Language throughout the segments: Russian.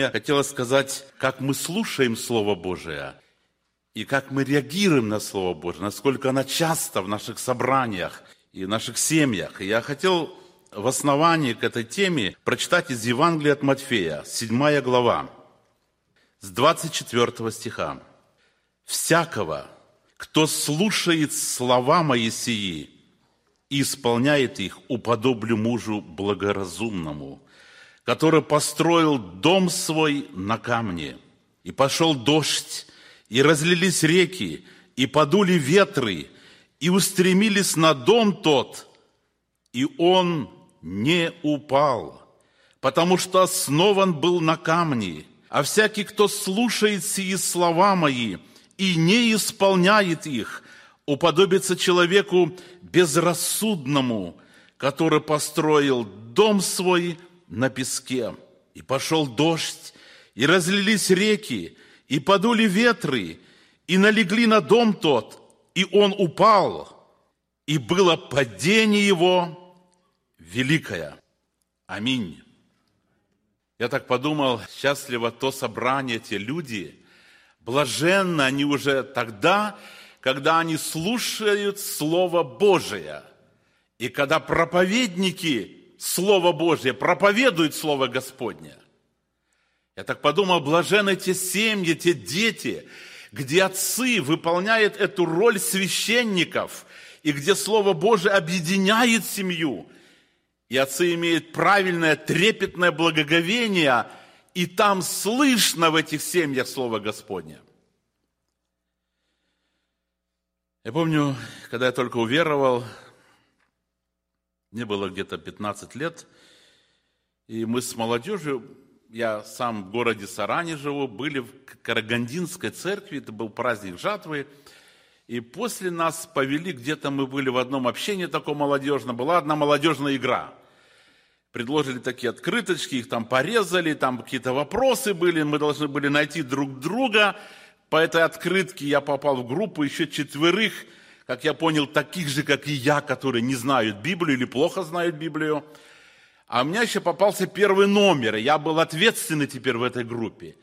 сегодня хотелось сказать, как мы слушаем Слово Божие и как мы реагируем на Слово Божие, насколько оно часто в наших собраниях и в наших семьях. И я хотел в основании к этой теме прочитать из Евангелия от Матфея, 7 глава, с 24 стиха. «Всякого, кто слушает слова Моисеи и исполняет их, уподоблю мужу благоразумному, который построил дом свой на камне, и пошел дождь, и разлились реки, и подули ветры, и устремились на дом тот, и он не упал, потому что основан был на камне. А всякий, кто слушает сии слова мои и не исполняет их, уподобится человеку безрассудному, который построил дом свой на песке. И пошел дождь, и разлились реки, и подули ветры, и налегли на дом тот, и он упал, и было падение его великое. Аминь. Я так подумал, счастливо то собрание, те люди, блаженно они уже тогда, когда они слушают Слово Божие. И когда проповедники Слово Божье проповедуют Слово Господне. Я так подумал, блажены те семьи, те дети, где отцы выполняют эту роль священников, и где Слово Божие объединяет семью, и отцы имеют правильное, трепетное благоговение, и там слышно в этих семьях Слово Господне – Я помню, когда я только уверовал, мне было где-то 15 лет, и мы с молодежью, я сам в городе Саране живу, были в Карагандинской церкви, это был праздник жатвы, и после нас повели, где-то мы были в одном общении таком молодежном, была одна молодежная игра. Предложили такие открыточки, их там порезали, там какие-то вопросы были, мы должны были найти друг друга – по этой открытке я попал в группу еще четверых, как я понял, таких же, как и я, которые не знают Библию или плохо знают Библию. А у меня еще попался первый номер, и я был ответственный теперь в этой группе.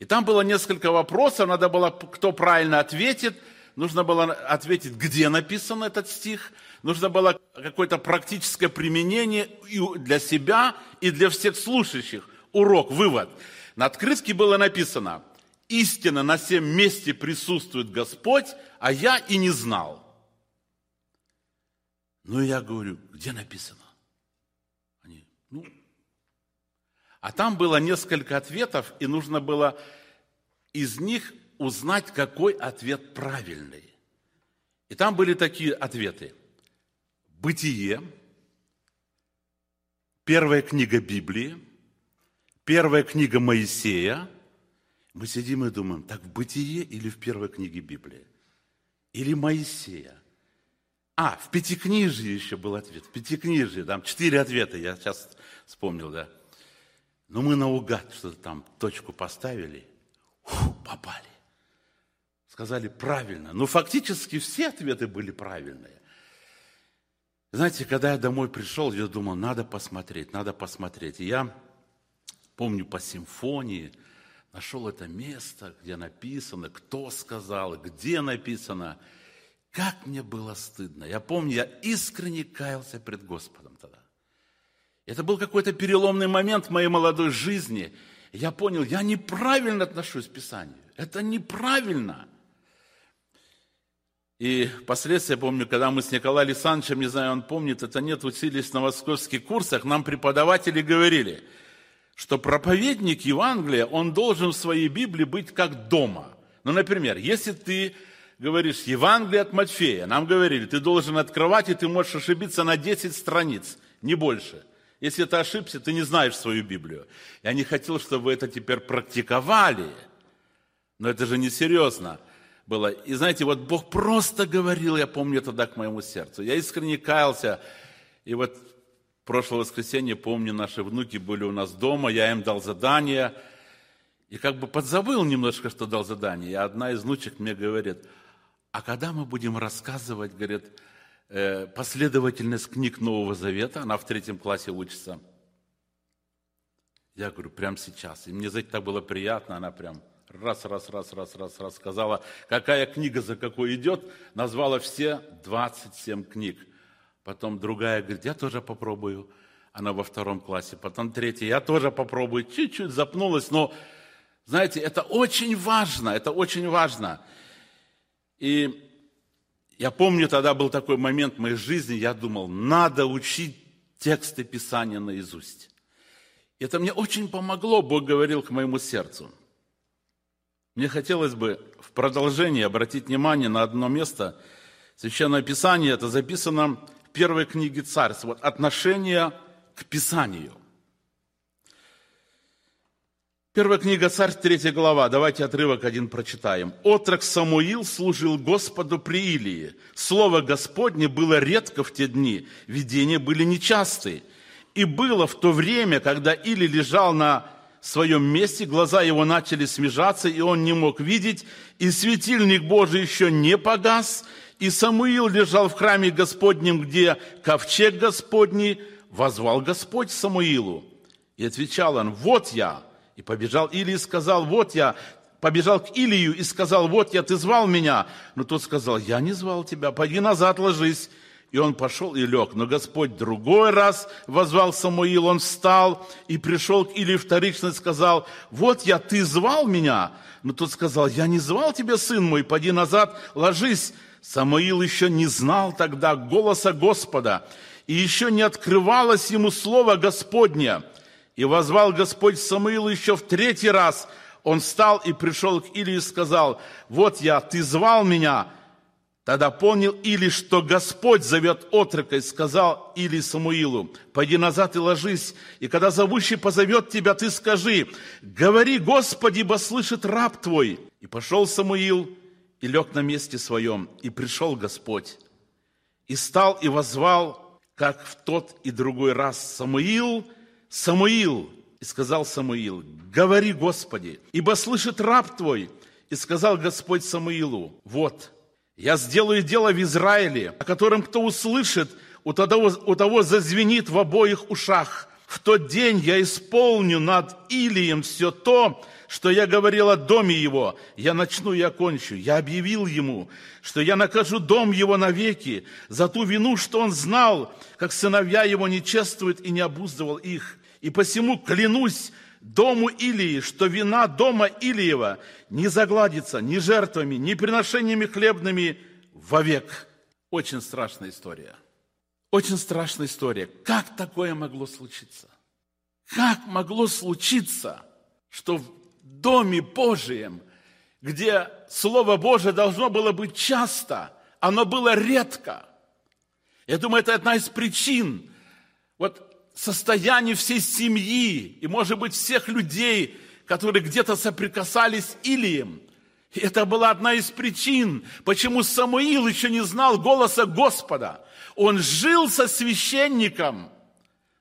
И там было несколько вопросов, надо было, кто правильно ответит, нужно было ответить, где написан этот стих, нужно было какое-то практическое применение для себя, и для всех слушающих. Урок, вывод. На открытке было написано, истинно на всем месте присутствует Господь, а я и не знал. Ну, я говорю, где написано? Они, ну, а там было несколько ответов, и нужно было из них узнать, какой ответ правильный. И там были такие ответы. Бытие, первая книга Библии, первая книга Моисея – мы сидим и думаем, так в Бытие или в первой книге Библии? Или Моисея? А, в Пятикнижии еще был ответ. В Пятикнижии, там четыре ответа, я сейчас вспомнил, да. Но мы наугад что-то там точку поставили, фу, попали. Сказали правильно. Но фактически все ответы были правильные. Знаете, когда я домой пришел, я думал, надо посмотреть, надо посмотреть. И я помню по симфонии – нашел это место, где написано, кто сказал, где написано. Как мне было стыдно. Я помню, я искренне каялся пред Господом тогда. Это был какой-то переломный момент в моей молодой жизни. Я понял, я неправильно отношусь к Писанию. Это неправильно. И впоследствии, я помню, когда мы с Николаем Александровичем, не знаю, он помнит, это нет, учились на московских курсах, нам преподаватели говорили – что проповедник Евангелия, он должен в своей Библии быть как дома. Ну, например, если ты говоришь Евангелие от Матфея, нам говорили, ты должен открывать, и ты можешь ошибиться на 10 страниц, не больше. Если ты ошибся, ты не знаешь свою Библию. Я не хотел, чтобы вы это теперь практиковали, но это же несерьезно было. И знаете, вот Бог просто говорил, я помню тогда к моему сердцу. Я искренне каялся, и вот прошлое воскресенье, помню, наши внуки были у нас дома, я им дал задание, и как бы подзабыл немножко, что дал задание. И одна из внучек мне говорит, а когда мы будем рассказывать, говорит, э, последовательность книг Нового Завета, она в третьем классе учится. Я говорю, прямо сейчас. И мне, знаете, так было приятно, она прям раз, раз, раз, раз, раз, раз сказала, какая книга за какой идет, назвала все 27 книг. Потом другая говорит, я тоже попробую. Она во втором классе. Потом третья, я тоже попробую. Чуть-чуть запнулась, но, знаете, это очень важно, это очень важно. И я помню, тогда был такой момент в моей жизни, я думал, надо учить тексты Писания наизусть. Это мне очень помогло, Бог говорил к моему сердцу. Мне хотелось бы в продолжении обратить внимание на одно место. Священное Писание, это записано в первой книге Царств. Вот отношение к Писанию. Первая книга Царь, третья глава. Давайте отрывок один прочитаем. «Отрок Самуил служил Господу при Илии. Слово Господне было редко в те дни, видения были нечастые. И было в то время, когда Или лежал на своем месте, глаза его начали смежаться, и он не мог видеть, и светильник Божий еще не погас, и Самуил лежал в храме Господнем, где ковчег Господний, возвал Господь Самуилу. И отвечал он, вот я. И побежал Или и сказал, вот я. Побежал к Илию и сказал, вот я, ты звал меня. Но тот сказал, я не звал тебя, пойди назад ложись. И он пошел и лег. Но Господь другой раз возвал Самуил, он встал и пришел к Или вторично и сказал, вот я, ты звал меня? Но тот сказал, я не звал тебя, сын мой, пойди назад, ложись. Самуил еще не знал тогда голоса Господа, и еще не открывалось ему слово Господне. И возвал Господь Самуилу еще в третий раз. Он встал и пришел к Или и сказал, вот я, ты звал меня, Тогда понял Или, что Господь зовет отрока, и сказал Или Самуилу, пойди назад и ложись, и когда зовущий позовет тебя, ты скажи, говори, Господи, ибо слышит раб твой. И пошел Самуил, и лег на месте своем, и пришел Господь, и стал и возвал, как в тот и другой раз, Самуил, Самуил, и сказал Самуил, говори, Господи, ибо слышит раб твой. И сказал Господь Самуилу, вот, я сделаю дело в Израиле, о котором кто услышит, у того, у того зазвенит в обоих ушах. В тот день я исполню над Илием все то, что я говорил о доме его. Я начну и окончу. Я объявил ему, что я накажу дом его навеки за ту вину, что он знал, как сыновья его не чествуют и не обуздывал их. И посему клянусь дому Илии, что вина дома Илиева не загладится ни жертвами, ни приношениями хлебными вовек. Очень страшная история. Очень страшная история. Как такое могло случиться? Как могло случиться, что в Доме Божием, где Слово Божие должно было быть часто, оно было редко. Я думаю, это одна из причин. Вот состояние всей семьи и, может быть, всех людей, которые где-то соприкасались Илием. И это была одна из причин, почему Самуил еще не знал голоса Господа. Он жил со священником,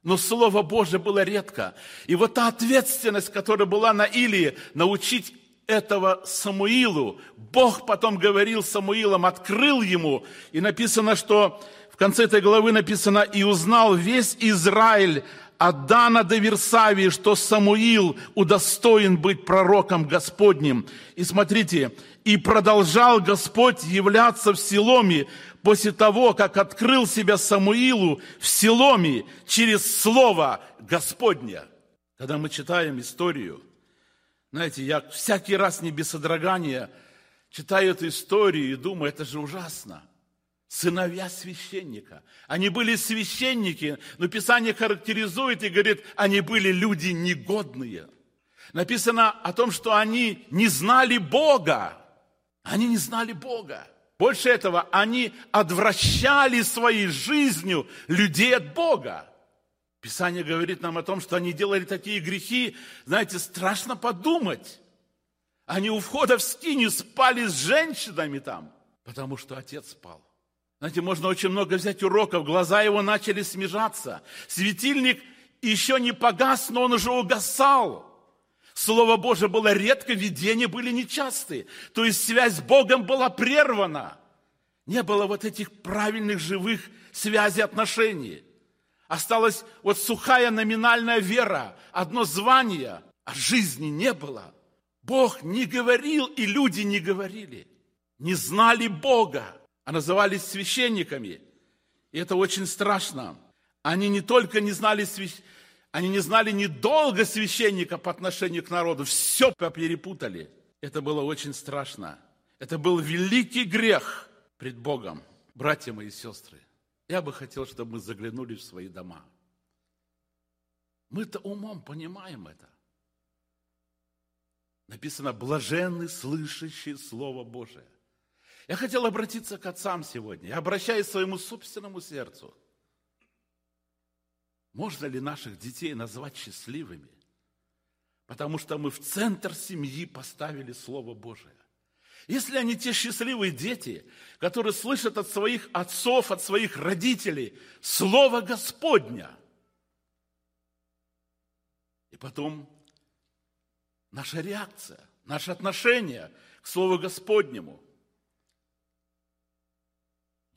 но Слово Божье было редко. И вот та ответственность, которая была на Илии, научить этого Самуилу. Бог потом говорил Самуилом, открыл ему. И написано, что в конце этой главы написано, «И узнал весь Израиль от Дана до Версавии, что Самуил удостоен быть пророком Господним». И смотрите, «И продолжал Господь являться в Силоме после того, как открыл себя Самуилу в Силоме через Слово Господне». Когда мы читаем историю, знаете, я всякий раз не без содрогания читаю эту историю и думаю, это же ужасно – сыновья священника. Они были священники, но Писание характеризует и говорит, они были люди негодные. Написано о том, что они не знали Бога. Они не знали Бога. Больше этого, они отвращали своей жизнью людей от Бога. Писание говорит нам о том, что они делали такие грехи, знаете, страшно подумать. Они у входа в скиню спали с женщинами там, потому что отец спал. Знаете, можно очень много взять уроков. Глаза его начали смежаться. Светильник еще не погас, но он уже угасал. Слово Божие было редко, видения были нечастые. То есть связь с Богом была прервана. Не было вот этих правильных живых связей отношений. Осталась вот сухая номинальная вера, одно звание, а жизни не было. Бог не говорил, и люди не говорили. Не знали Бога, а назывались священниками. И это очень страшно. Они не только не знали священника, они не знали недолго священника по отношению к народу. Все перепутали. Это было очень страшно. Это был великий грех пред Богом. Братья мои и сестры, я бы хотел, чтобы мы заглянули в свои дома. Мы-то умом понимаем это. Написано, блаженны слышащие Слово Божие. Я хотел обратиться к отцам сегодня. Я обращаюсь к своему собственному сердцу – можно ли наших детей назвать счастливыми? Потому что мы в центр семьи поставили Слово Божие. Если они те счастливые дети, которые слышат от своих отцов, от своих родителей Слово Господня, и потом наша реакция, наше отношение к Слову Господнему.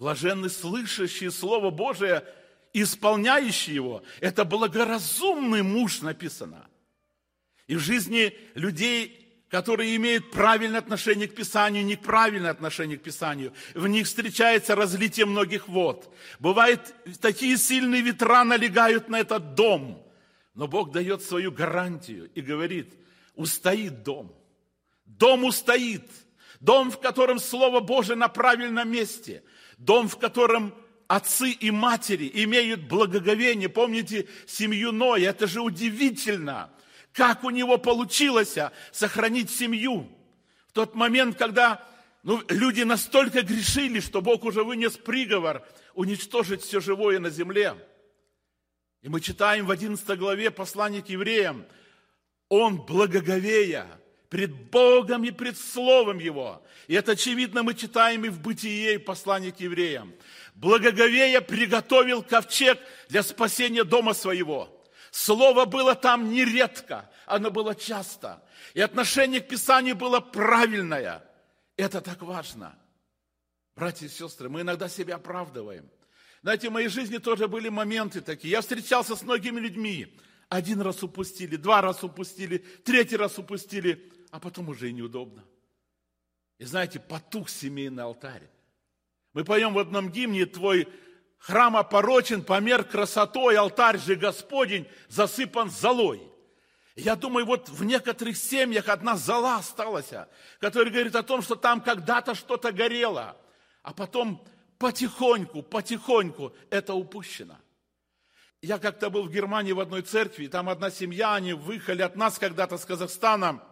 Блаженны слышащие Слово Божие – исполняющий его, это благоразумный муж написано. И в жизни людей, которые имеют правильное отношение к Писанию, неправильное отношение к Писанию, в них встречается разлитие многих вод. Бывает, такие сильные ветра налегают на этот дом, но Бог дает свою гарантию и говорит, устоит дом. Дом устоит. Дом, в котором Слово Божие на правильном месте. Дом, в котором отцы и матери имеют благоговение. Помните семью Ноя? Это же удивительно, как у него получилось сохранить семью. В тот момент, когда ну, люди настолько грешили, что Бог уже вынес приговор уничтожить все живое на земле. И мы читаем в 11 главе послания к евреям, он благоговея пред Богом и пред Словом Его. И это очевидно мы читаем и в Бытие, и в послании к евреям благоговея приготовил ковчег для спасения дома своего. Слово было там нередко, оно было часто. И отношение к Писанию было правильное. Это так важно. Братья и сестры, мы иногда себя оправдываем. Знаете, в моей жизни тоже были моменты такие. Я встречался с многими людьми. Один раз упустили, два раза упустили, третий раз упустили, а потом уже и неудобно. И знаете, потух семейный алтарь. Мы поем в одном гимне «Твой храм опорочен, помер красотой, алтарь же Господень засыпан золой». Я думаю, вот в некоторых семьях одна зола осталась, которая говорит о том, что там когда-то что-то горело, а потом потихоньку, потихоньку это упущено. Я как-то был в Германии в одной церкви, там одна семья, они выехали от нас когда-то с Казахстана,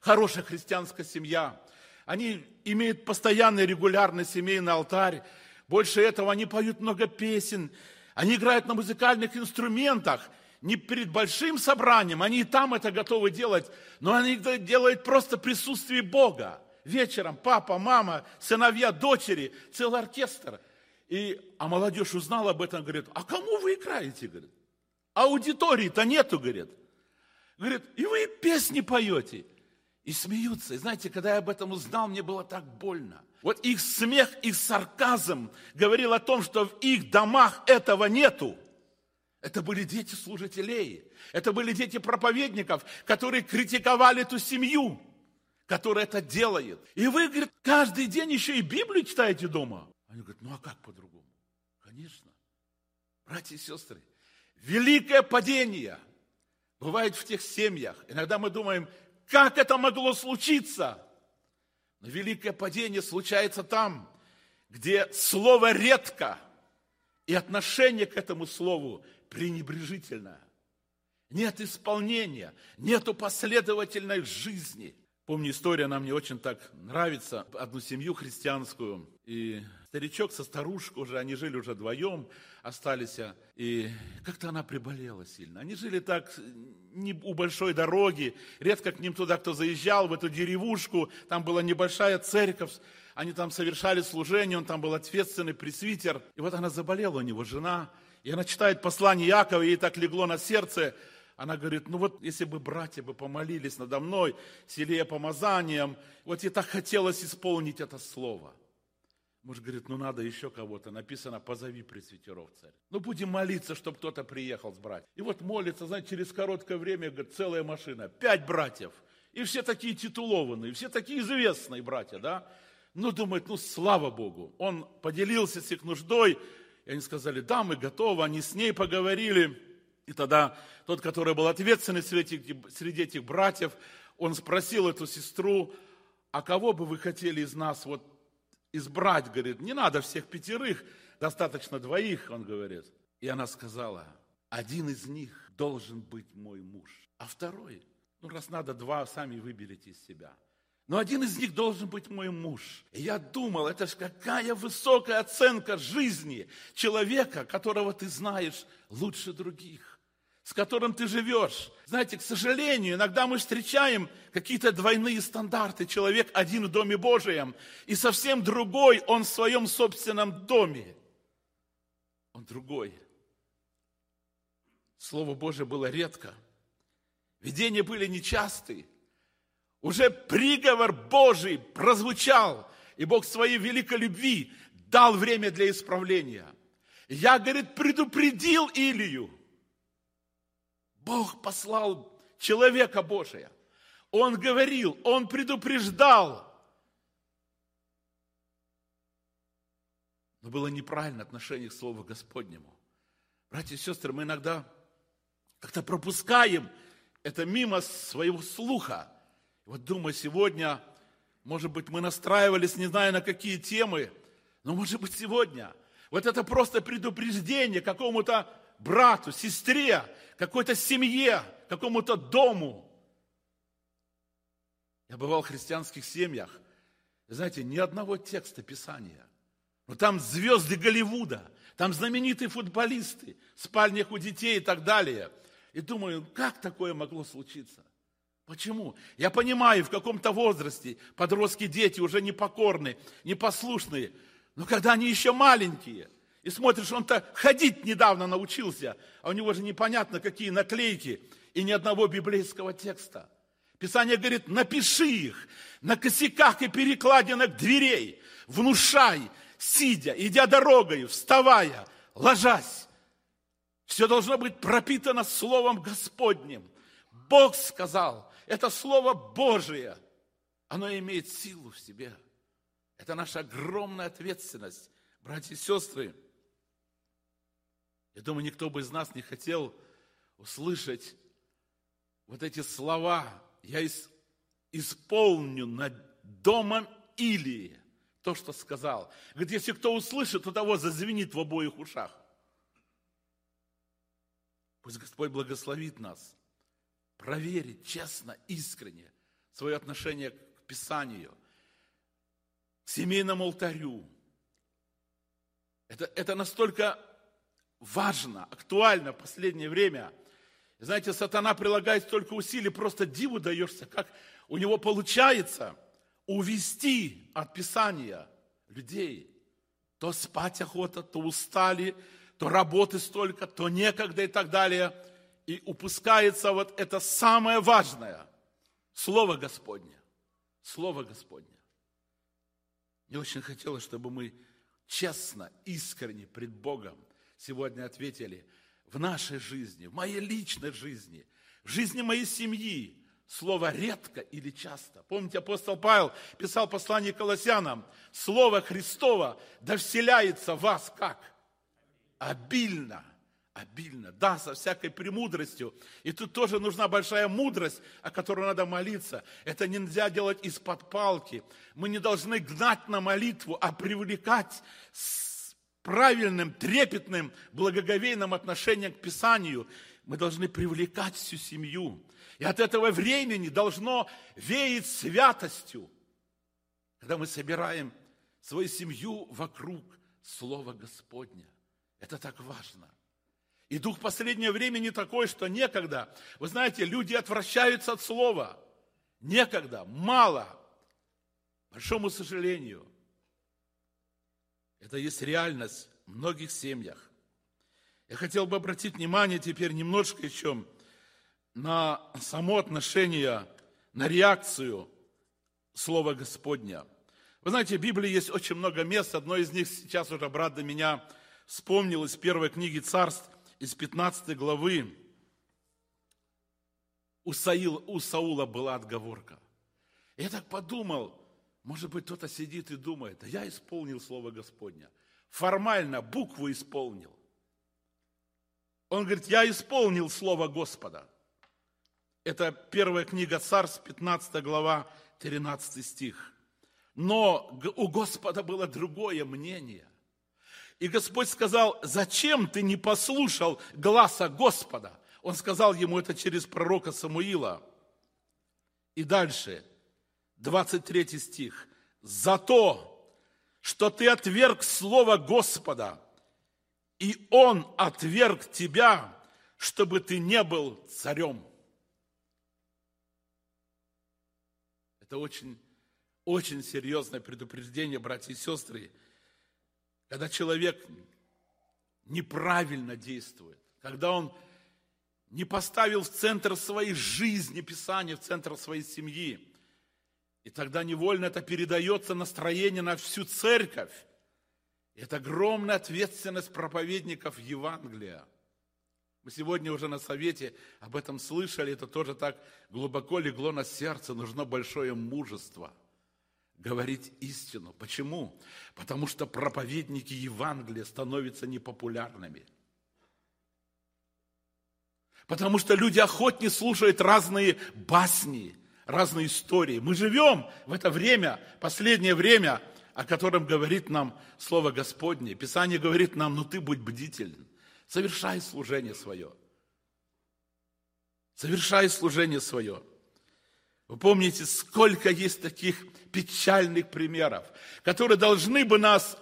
хорошая христианская семья. Они имеют постоянный, регулярный семейный алтарь. Больше этого, они поют много песен. Они играют на музыкальных инструментах. Не перед большим собранием, они и там это готовы делать, но они это делают просто в присутствии Бога. Вечером папа, мама, сыновья, дочери, целый оркестр. И, а молодежь узнала об этом, говорит, а кому вы играете? Говорит, аудитории-то нету, говорит. Говорит, и вы песни поете. И смеются. И знаете, когда я об этом узнал, мне было так больно. Вот их смех, их сарказм говорил о том, что в их домах этого нету. Это были дети служителей. Это были дети проповедников, которые критиковали эту семью, которая это делает. И вы, говорит, каждый день еще и Библию читаете дома. Они говорят, ну а как по-другому? Конечно. Братья и сестры, великое падение бывает в тех семьях. Иногда мы думаем, как это могло случиться? Но великое падение случается там, где слово редко, и отношение к этому слову пренебрежительное. Нет исполнения, нету последовательной жизни. Помню, история, она мне очень так нравится. Одну семью христианскую, и старичок со старушкой уже, они жили уже вдвоем, остались, и как-то она приболела сильно. Они жили так не у большой дороги, редко к ним туда кто заезжал, в эту деревушку, там была небольшая церковь, они там совершали служение, он там был ответственный пресвитер. И вот она заболела у него, жена, и она читает послание Якова, ей так легло на сердце, она говорит, ну вот если бы братья бы помолились надо мной, селея помазанием, вот ей так хотелось исполнить это слово – Муж говорит, ну надо еще кого-то. Написано, позови пресвитеров, царь. Ну будем молиться, чтобы кто-то приехал с братьев. И вот молится, знаете, через короткое время, говорит, целая машина, пять братьев. И все такие титулованные, все такие известные братья, да? Ну, думает, ну, слава Богу. Он поделился с их нуждой, и они сказали, да, мы готовы. Они с ней поговорили. И тогда тот, который был ответственный среди этих, среди этих братьев, он спросил эту сестру, а кого бы вы хотели из нас вот избрать, говорит, не надо всех пятерых, достаточно двоих, он говорит. И она сказала, один из них должен быть мой муж, а второй, ну раз надо два, сами выберите из себя. Но один из них должен быть мой муж. И я думал, это же какая высокая оценка жизни человека, которого ты знаешь лучше других с которым ты живешь. Знаете, к сожалению, иногда мы встречаем какие-то двойные стандарты. Человек один в Доме Божьем, и совсем другой он в своем собственном доме. Он другой. Слово Божие было редко. Видения были нечастые. Уже приговор Божий прозвучал, и Бог своей великой любви дал время для исправления. Я, говорит, предупредил Илью, Бог послал человека Божия. Он говорил, он предупреждал. Но было неправильно отношение к Слову Господнему. Братья и сестры, мы иногда как-то пропускаем это мимо своего слуха. Вот думаю, сегодня, может быть, мы настраивались, не знаю на какие темы, но может быть сегодня. Вот это просто предупреждение какому-то брату, сестре, какой-то семье, какому-то дому. Я бывал в христианских семьях. Знаете, ни одного текста Писания. Но там звезды Голливуда, там знаменитые футболисты, в спальнях у детей и так далее. И думаю, как такое могло случиться? Почему? Я понимаю, в каком-то возрасте подростки, дети уже непокорные, непослушные. Но когда они еще маленькие – и смотришь, он-то ходить недавно научился, а у него же непонятно какие наклейки и ни одного библейского текста. Писание говорит, напиши их на косяках и перекладинах дверей, внушай, сидя, идя дорогой, вставая, ложась. Все должно быть пропитано Словом Господним. Бог сказал, это Слово Божие, оно имеет силу в себе. Это наша огромная ответственность, братья и сестры. Я думаю, никто бы из нас не хотел услышать вот эти слова. Я исполню над домом Илии то, что сказал. Говорит, если кто услышит, то того зазвенит в обоих ушах. Пусть Господь благословит нас проверить честно, искренне свое отношение к Писанию, к семейному алтарю. Это, это настолько важно, актуально в последнее время. Знаете, сатана прилагает столько усилий, просто диву даешься, как у него получается увести от Писания людей. То спать охота, то устали, то работы столько, то некогда и так далее. И упускается вот это самое важное – Слово Господне. Слово Господне. Мне очень хотелось, чтобы мы честно, искренне пред Богом сегодня ответили, в нашей жизни, в моей личной жизни, в жизни моей семьи, слово редко или часто. Помните, апостол Павел писал послание Колоссянам, слово Христово да вселяется в вас как? Обильно, обильно, да, со всякой премудростью. И тут тоже нужна большая мудрость, о которой надо молиться. Это нельзя делать из-под палки. Мы не должны гнать на молитву, а привлекать правильным, трепетным, благоговейным отношением к Писанию, мы должны привлекать всю семью. И от этого времени должно веять святостью, когда мы собираем свою семью вокруг Слова Господня. Это так важно. И дух последнего времени такой, что некогда. Вы знаете, люди отвращаются от Слова. Некогда, мало. Большому сожалению – это есть реальность в многих семьях. Я хотел бы обратить внимание теперь немножко еще на само отношение, на реакцию Слова Господня. Вы знаете, в Библии есть очень много мест. Одно из них сейчас уже брат до меня вспомнил из первой книги Царств, из 15 главы. У, Саила, у Саула была отговорка. Я так подумал, может быть, кто-то сидит и думает, да я исполнил Слово Господня. Формально букву исполнил. Он говорит, я исполнил Слово Господа. Это первая книга Царств, 15 глава, 13 стих. Но у Господа было другое мнение. И Господь сказал, зачем ты не послушал гласа Господа? Он сказал ему это через пророка Самуила. И дальше, 23 стих. За то, что ты отверг слово Господа, и Он отверг тебя, чтобы ты не был царем. Это очень, очень серьезное предупреждение, братья и сестры. Когда человек неправильно действует, когда он не поставил в центр своей жизни Писание, в центр своей семьи, и тогда невольно это передается настроение на всю церковь. Это огромная ответственность проповедников Евангелия. Мы сегодня уже на совете об этом слышали, это тоже так глубоко легло на сердце, нужно большое мужество говорить истину. Почему? Потому что проповедники Евангелия становятся непопулярными. Потому что люди охотнее слушают разные басни, разные истории. Мы живем в это время, последнее время – о котором говорит нам Слово Господне. Писание говорит нам, ну ты будь бдителен, совершай служение свое. Совершай служение свое. Вы помните, сколько есть таких печальных примеров, которые должны бы нас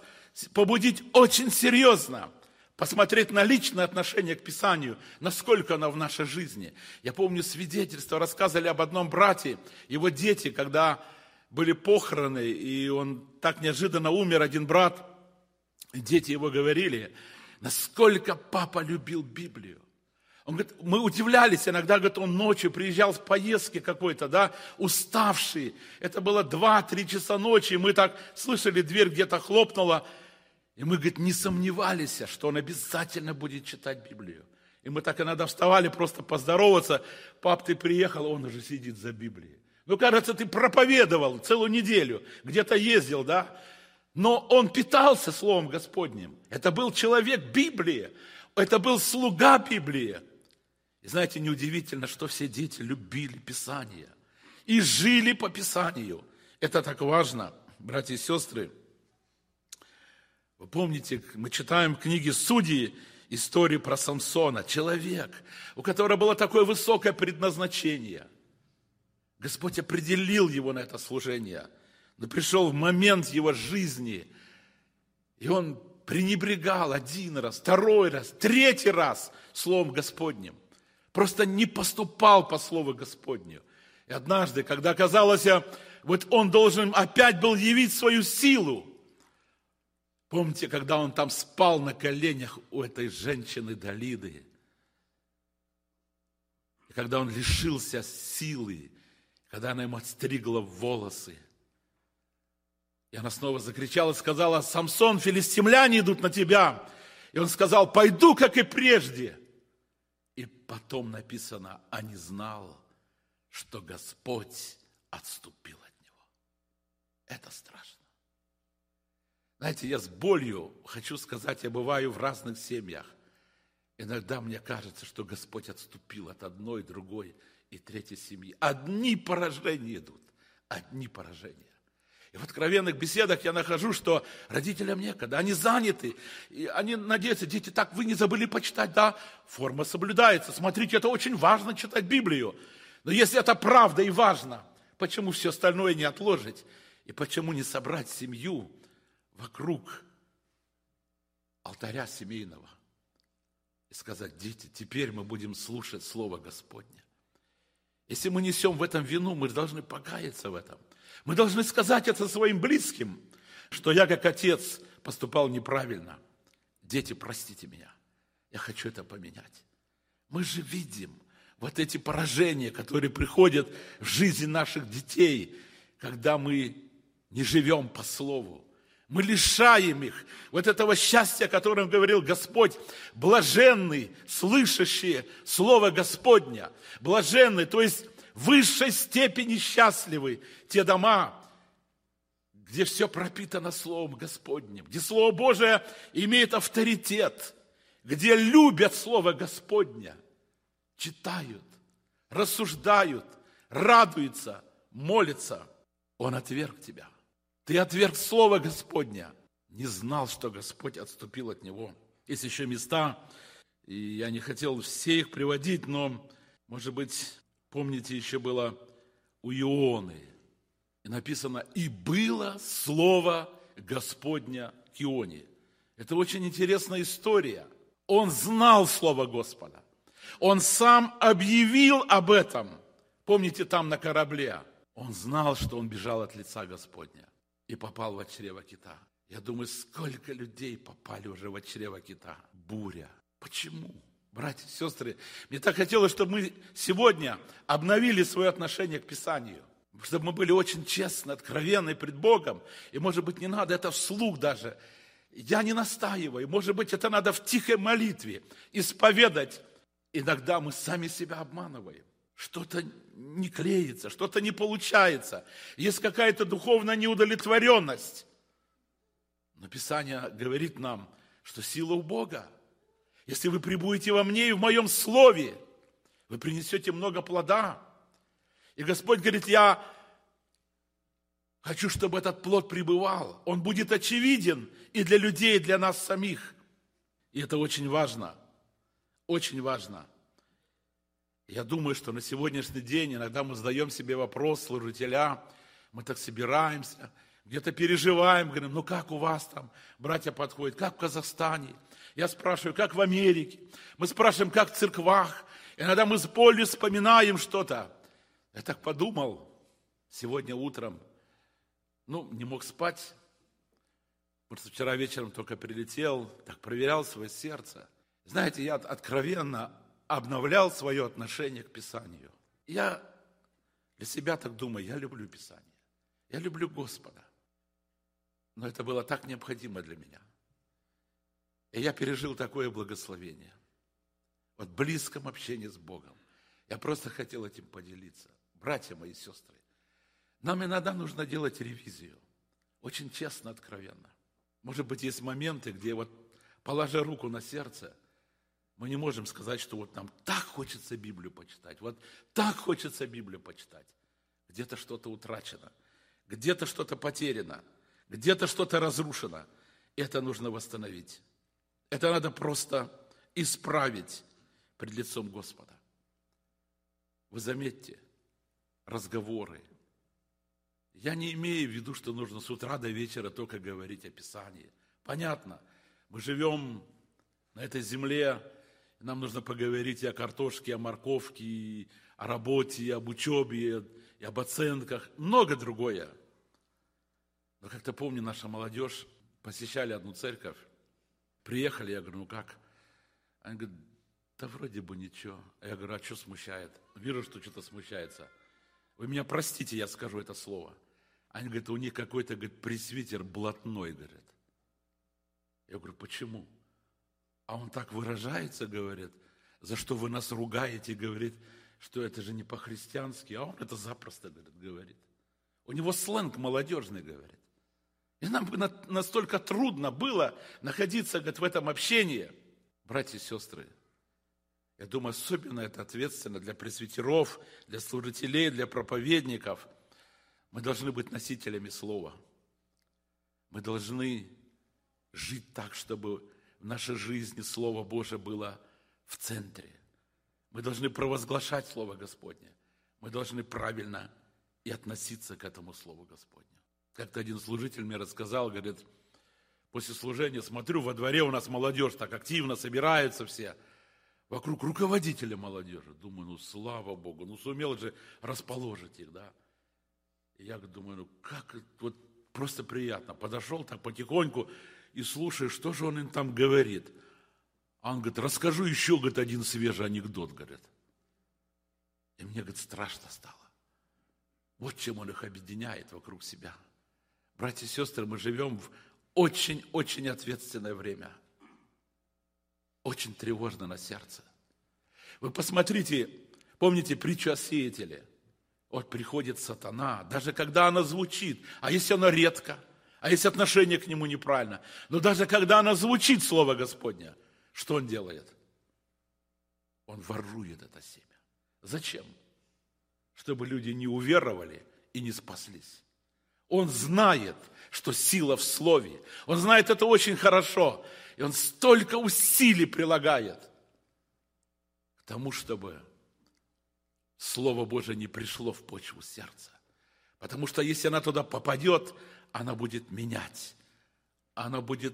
побудить очень серьезно посмотреть на личное отношение к Писанию, насколько оно в нашей жизни. Я помню свидетельство, рассказывали об одном брате, его дети, когда были похороны, и он так неожиданно умер, один брат, дети его говорили, насколько папа любил Библию. Он говорит, мы удивлялись, иногда, говорит, он ночью приезжал с поездки какой-то, да, уставший. Это было 2-3 часа ночи, и мы так слышали, дверь где-то хлопнула, и мы, говорит, не сомневались, что он обязательно будет читать Библию. И мы так иногда вставали просто поздороваться. Пап, ты приехал, он уже сидит за Библией. Ну, кажется, ты проповедовал целую неделю, где-то ездил, да? Но он питался Словом Господним. Это был человек Библии. Это был слуга Библии. И знаете, неудивительно, что все дети любили Писание. И жили по Писанию. Это так важно, братья и сестры. Вы помните, мы читаем книги Судьи, истории про Самсона. Человек, у которого было такое высокое предназначение – Господь определил его на это служение. Но пришел момент его жизни, и он пренебрегал один раз, второй раз, третий раз Словом Господним. Просто не поступал по Слову Господню. И однажды, когда оказалось, вот он должен опять был явить свою силу, Помните, когда он там спал на коленях у этой женщины Далиды? И когда он лишился силы, когда она ему отстригла волосы. И она снова закричала, сказала, Самсон, филистимляне идут на тебя. И он сказал, пойду, как и прежде. И потом написано, а не знал, что Господь отступил от него. Это страшно. Знаете, я с болью хочу сказать, я бываю в разных семьях. Иногда мне кажется, что Господь отступил от одной, другой и третьей семьи. Одни поражения идут, одни поражения. И в откровенных беседах я нахожу, что родителям некогда, они заняты, и они надеются, дети, так вы не забыли почитать, да, форма соблюдается. Смотрите, это очень важно читать Библию. Но если это правда и важно, почему все остальное не отложить? И почему не собрать семью вокруг алтаря семейного? И сказать, дети, теперь мы будем слушать Слово Господне. Если мы несем в этом вину, мы должны покаяться в этом. Мы должны сказать это своим близким, что я как отец поступал неправильно. Дети, простите меня, я хочу это поменять. Мы же видим вот эти поражения, которые приходят в жизни наших детей, когда мы не живем по слову. Мы лишаем их вот этого счастья, о котором говорил Господь. Блаженный, слышащие Слово Господня. Блаженный, то есть в высшей степени счастливы те дома, где все пропитано Словом Господним, где Слово Божие имеет авторитет, где любят Слово Господня, читают, рассуждают, радуются, молятся. Он отверг тебя. Ты отверг Слово Господня. Не знал, что Господь отступил от него. Есть еще места, и я не хотел все их приводить, но, может быть, помните, еще было у Ионы. И написано, и было Слово Господня к Ионе. Это очень интересная история. Он знал Слово Господа. Он сам объявил об этом. Помните, там на корабле. Он знал, что он бежал от лица Господня и попал в чрево кита. Я думаю, сколько людей попали уже в чрево кита. Буря. Почему? Братья и сестры, мне так хотелось, чтобы мы сегодня обновили свое отношение к Писанию. Чтобы мы были очень честны, откровенны пред Богом. И, может быть, не надо это вслух даже. Я не настаиваю. Может быть, это надо в тихой молитве исповедать. Иногда мы сами себя обманываем что-то не клеится, что-то не получается, есть какая-то духовная неудовлетворенность. Но Писание говорит нам, что сила у Бога. Если вы прибудете во мне и в моем слове, вы принесете много плода. И Господь говорит, я хочу, чтобы этот плод пребывал. Он будет очевиден и для людей, и для нас самих. И это очень важно. Очень важно – я думаю, что на сегодняшний день иногда мы задаем себе вопрос, служителя, мы так собираемся, где-то переживаем, говорим, ну как у вас там, братья подходят, как в Казахстане? Я спрашиваю, как в Америке? Мы спрашиваем, как в церквах? Иногда мы с болью вспоминаем что-то. Я так подумал сегодня утром, ну, не мог спать, потому вчера вечером только прилетел, так проверял свое сердце. Знаете, я откровенно обновлял свое отношение к Писанию. Я для себя так думаю, я люблю Писание. Я люблю Господа. Но это было так необходимо для меня. И я пережил такое благословение. Вот близком общении с Богом. Я просто хотел этим поделиться. Братья мои сестры, нам иногда нужно делать ревизию. Очень честно, откровенно. Может быть, есть моменты, где вот, положа руку на сердце – мы не можем сказать, что вот нам так хочется Библию почитать, вот так хочется Библию почитать. Где-то что-то утрачено, где-то что-то потеряно, где-то что-то разрушено. Это нужно восстановить. Это надо просто исправить пред лицом Господа. Вы заметьте, разговоры. Я не имею в виду, что нужно с утра до вечера только говорить о Писании. Понятно, мы живем на этой земле, нам нужно поговорить и о картошке, и о морковке, и о работе, и об учебе, и об оценках, много другое. Но как-то помню, наша молодежь посещали одну церковь, приехали, я говорю, ну как? Они говорят, да вроде бы ничего. Я говорю, а что смущает? Вижу, что что-то смущается. Вы меня простите, я скажу это слово. Они говорят, у них какой-то, говорит, пресвитер блатной, говорят. Я говорю, почему? А он так выражается, говорит, за что вы нас ругаете, говорит, что это же не по-христиански, а он это запросто говорит, говорит. У него сленг молодежный, говорит. И нам настолько трудно было находиться, говорит, в этом общении. Братья и сестры, я думаю, особенно это ответственно для пресвитеров, для служителей, для проповедников. Мы должны быть носителями слова. Мы должны жить так, чтобы в нашей жизни Слово Божие было в центре. Мы должны провозглашать Слово Господне. Мы должны правильно и относиться к этому Слову Господню. Как-то один служитель мне рассказал, говорит, после служения смотрю, во дворе у нас молодежь так активно собирается все, вокруг руководителя молодежи. Думаю, ну слава Богу, ну сумел же расположить их, да. И я думаю, ну как, вот просто приятно. Подошел так потихоньку, и слушаешь, что же он им там говорит. А он говорит, расскажу еще, говорит, один свежий анекдот, говорит. И мне, говорит, страшно стало. Вот чем он их объединяет вокруг себя. Братья и сестры, мы живем в очень-очень ответственное время. Очень тревожно на сердце. Вы посмотрите, помните притчу о сеятеле? Вот приходит сатана, даже когда она звучит, а если она редко, а если отношение к нему неправильно, но даже когда она звучит, Слово Господня, что он делает? Он ворует это семя. Зачем? Чтобы люди не уверовали и не спаслись. Он знает, что сила в слове. Он знает это очень хорошо. И он столько усилий прилагает к тому, чтобы Слово Божие не пришло в почву сердца. Потому что если она туда попадет, она будет менять. Она будет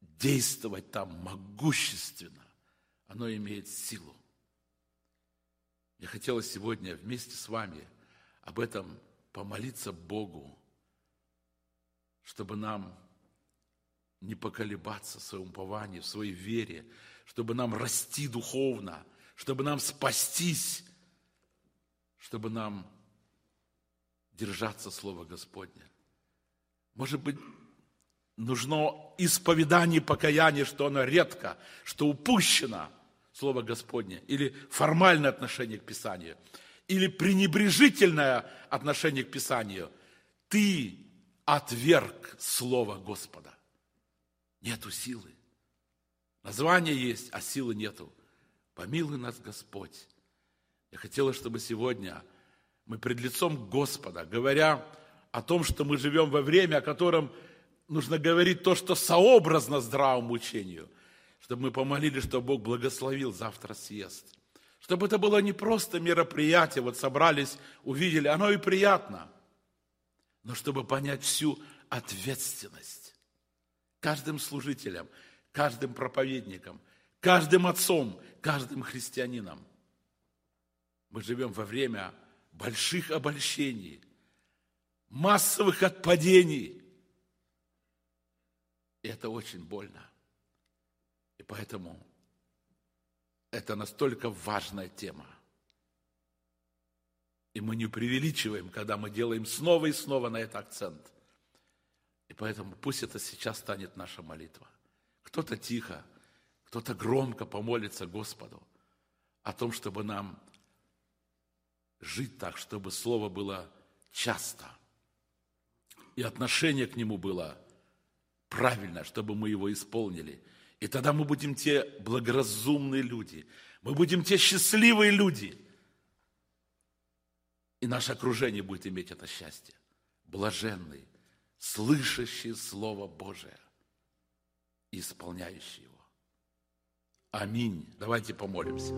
действовать там могущественно. Оно имеет силу. Я хотела сегодня вместе с вами об этом помолиться Богу, чтобы нам не поколебаться в своем уповании, в своей вере, чтобы нам расти духовно, чтобы нам спастись, чтобы нам держаться Слова Господня. Может быть, нужно исповедание покаяние, что оно редко, что упущено Слово Господне, или формальное отношение к Писанию, или пренебрежительное отношение к Писанию. Ты отверг Слово Господа. Нету силы. Название есть, а силы нету. Помилуй нас, Господь. Я хотела, чтобы сегодня мы пред лицом Господа, говоря о том, что мы живем во время, о котором нужно говорить то, что сообразно здравому учению, чтобы мы помолились, чтобы Бог благословил завтра съезд. Чтобы это было не просто мероприятие, вот собрались, увидели, оно и приятно, но чтобы понять всю ответственность каждым служителем, каждым проповедником, каждым отцом, каждым христианином. Мы живем во время больших обольщений, массовых отпадений. И это очень больно. И поэтому это настолько важная тема. И мы не преувеличиваем, когда мы делаем снова и снова на это акцент. И поэтому пусть это сейчас станет наша молитва. Кто-то тихо, кто-то громко помолится Господу о том, чтобы нам жить так, чтобы Слово было часто, и отношение к Нему было правильное, чтобы мы его исполнили. И тогда мы будем те благоразумные люди, мы будем те счастливые люди. И наше окружение будет иметь это счастье. Блаженный, слышащий Слово Божие и исполняющий его. Аминь. Давайте помолимся.